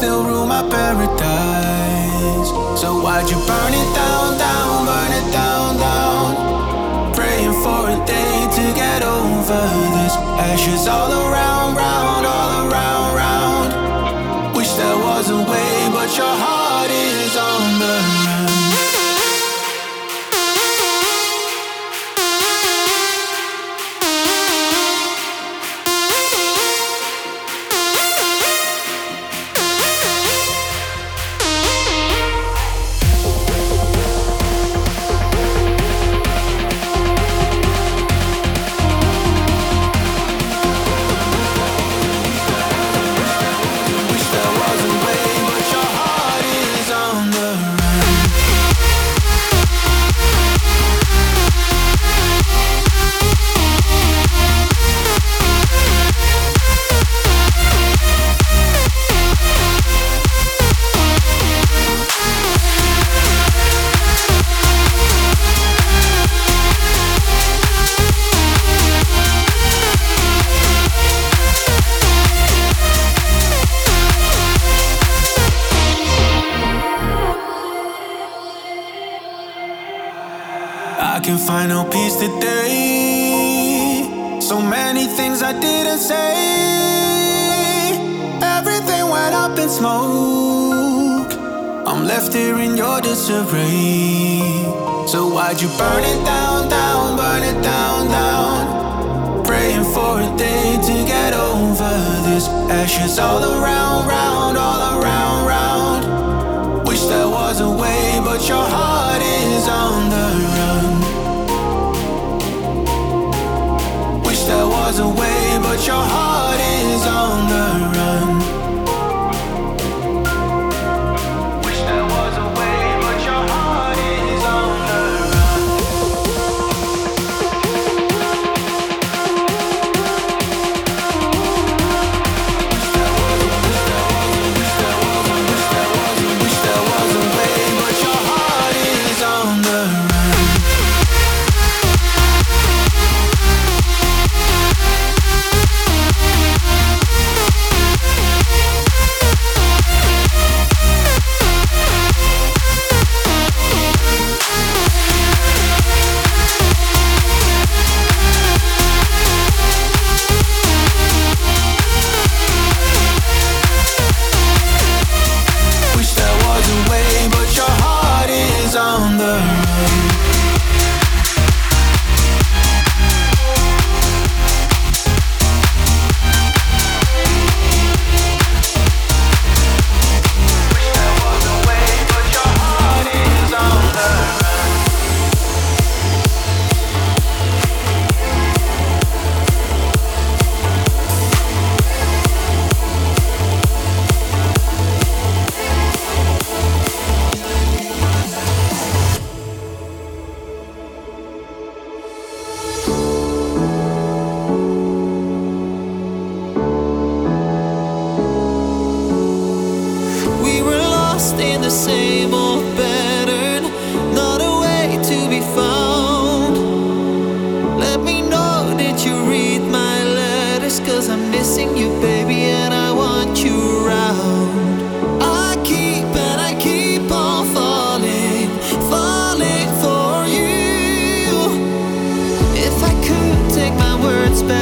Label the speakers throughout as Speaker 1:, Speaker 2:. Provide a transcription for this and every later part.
Speaker 1: still rule my paradise. So why'd you burn it down, down, burn it down, down? Praying for a day to get over this. Ashes all around. was away, but your heart. It's been.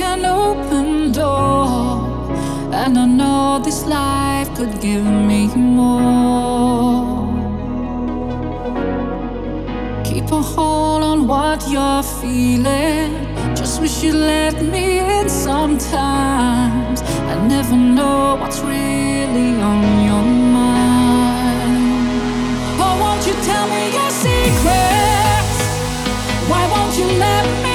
Speaker 1: an open door, and I know this life could give me more. Keep a hold on what you're feeling. Just wish you let me in sometimes. I never know what's really on your mind. Oh, won't you tell me your secrets? Why won't you let
Speaker 2: me?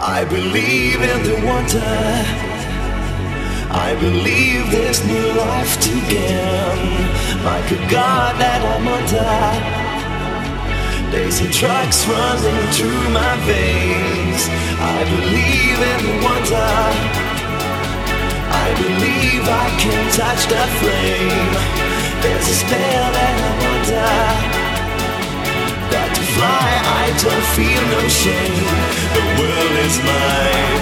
Speaker 2: I believe in the wonder. I believe there's new life to gain. Like a god that I'm under. days and drugs running through my veins. I
Speaker 3: believe in the wonder. I believe I can touch that flame. There's a spell that I'm under got to fly, I don't feel no shame. The
Speaker 4: world is mine.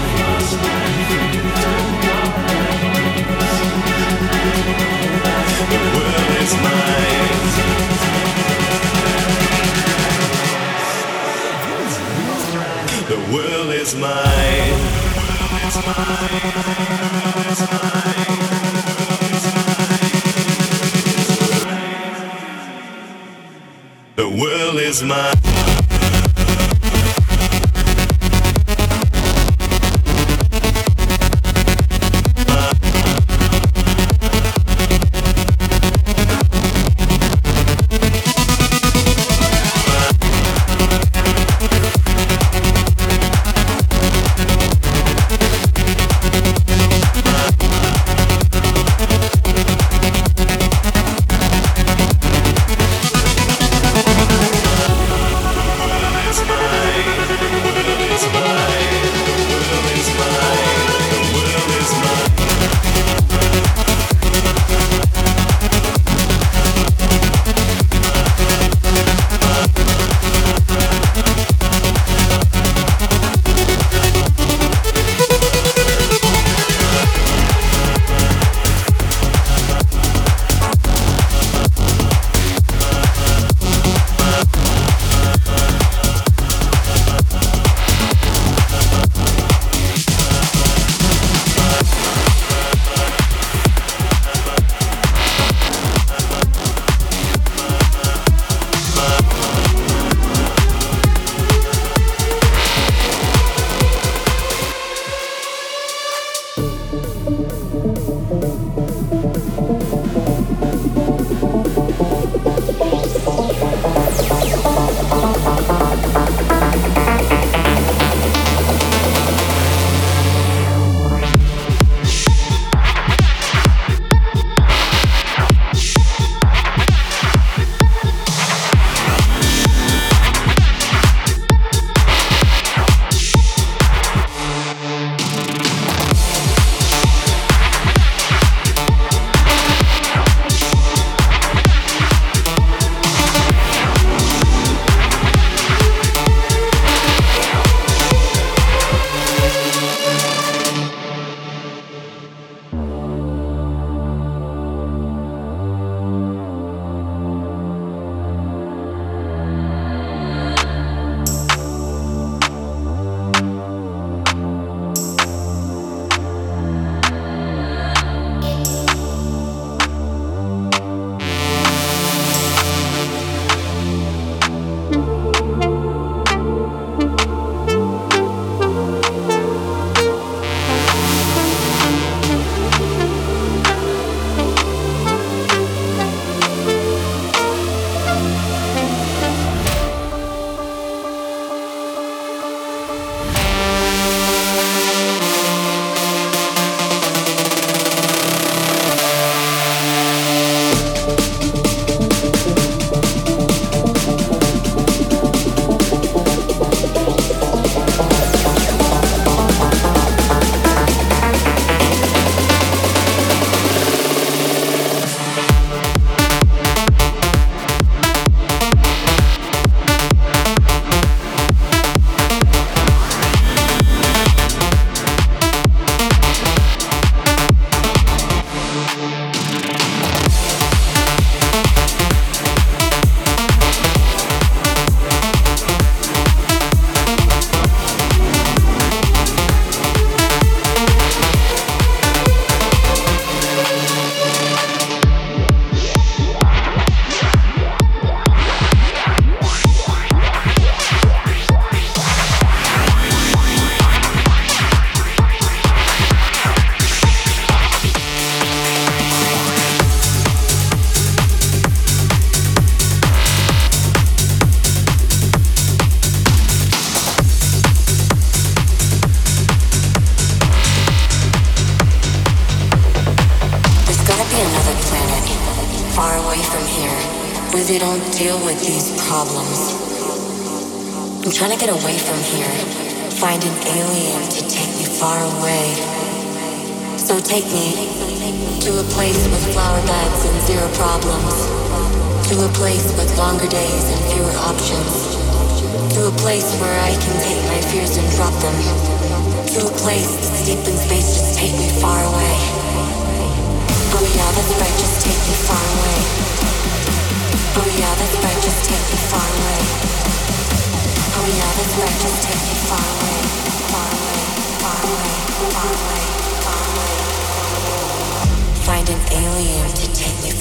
Speaker 4: The world is mine. The world
Speaker 5: is mine.
Speaker 6: The world is mine.
Speaker 3: Away, is away.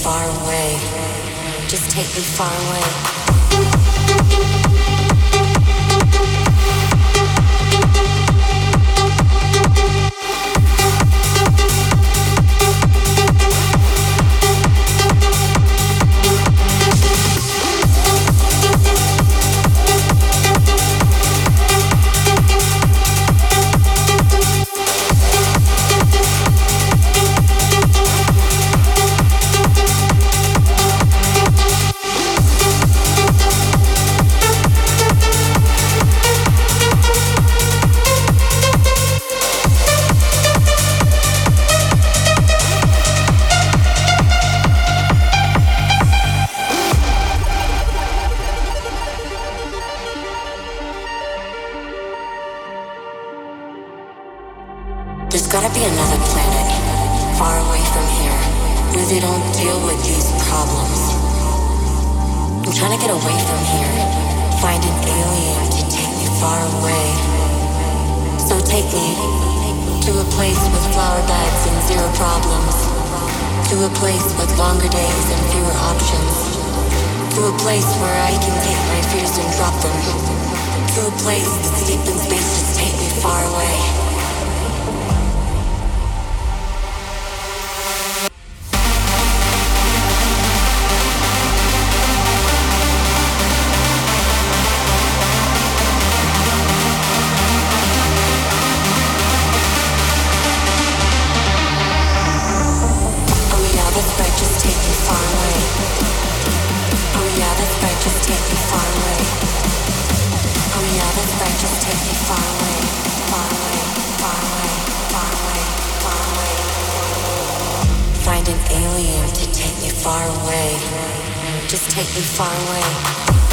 Speaker 3: Far away. Just take me far away. far away. Just take me far away.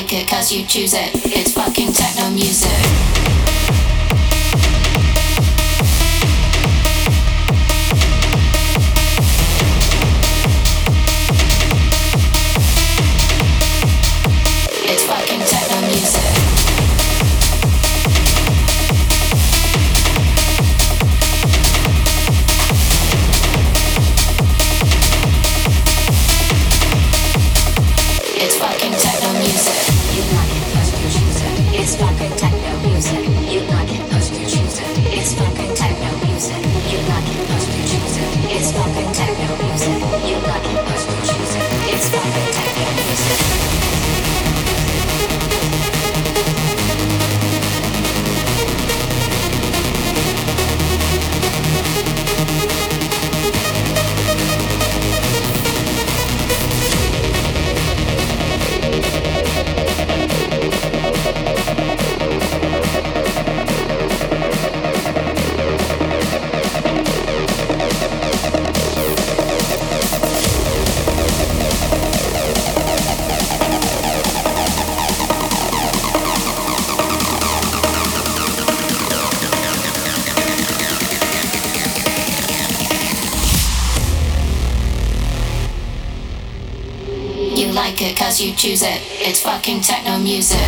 Speaker 7: Like it cause you choose it. It's fucking techno music. Music.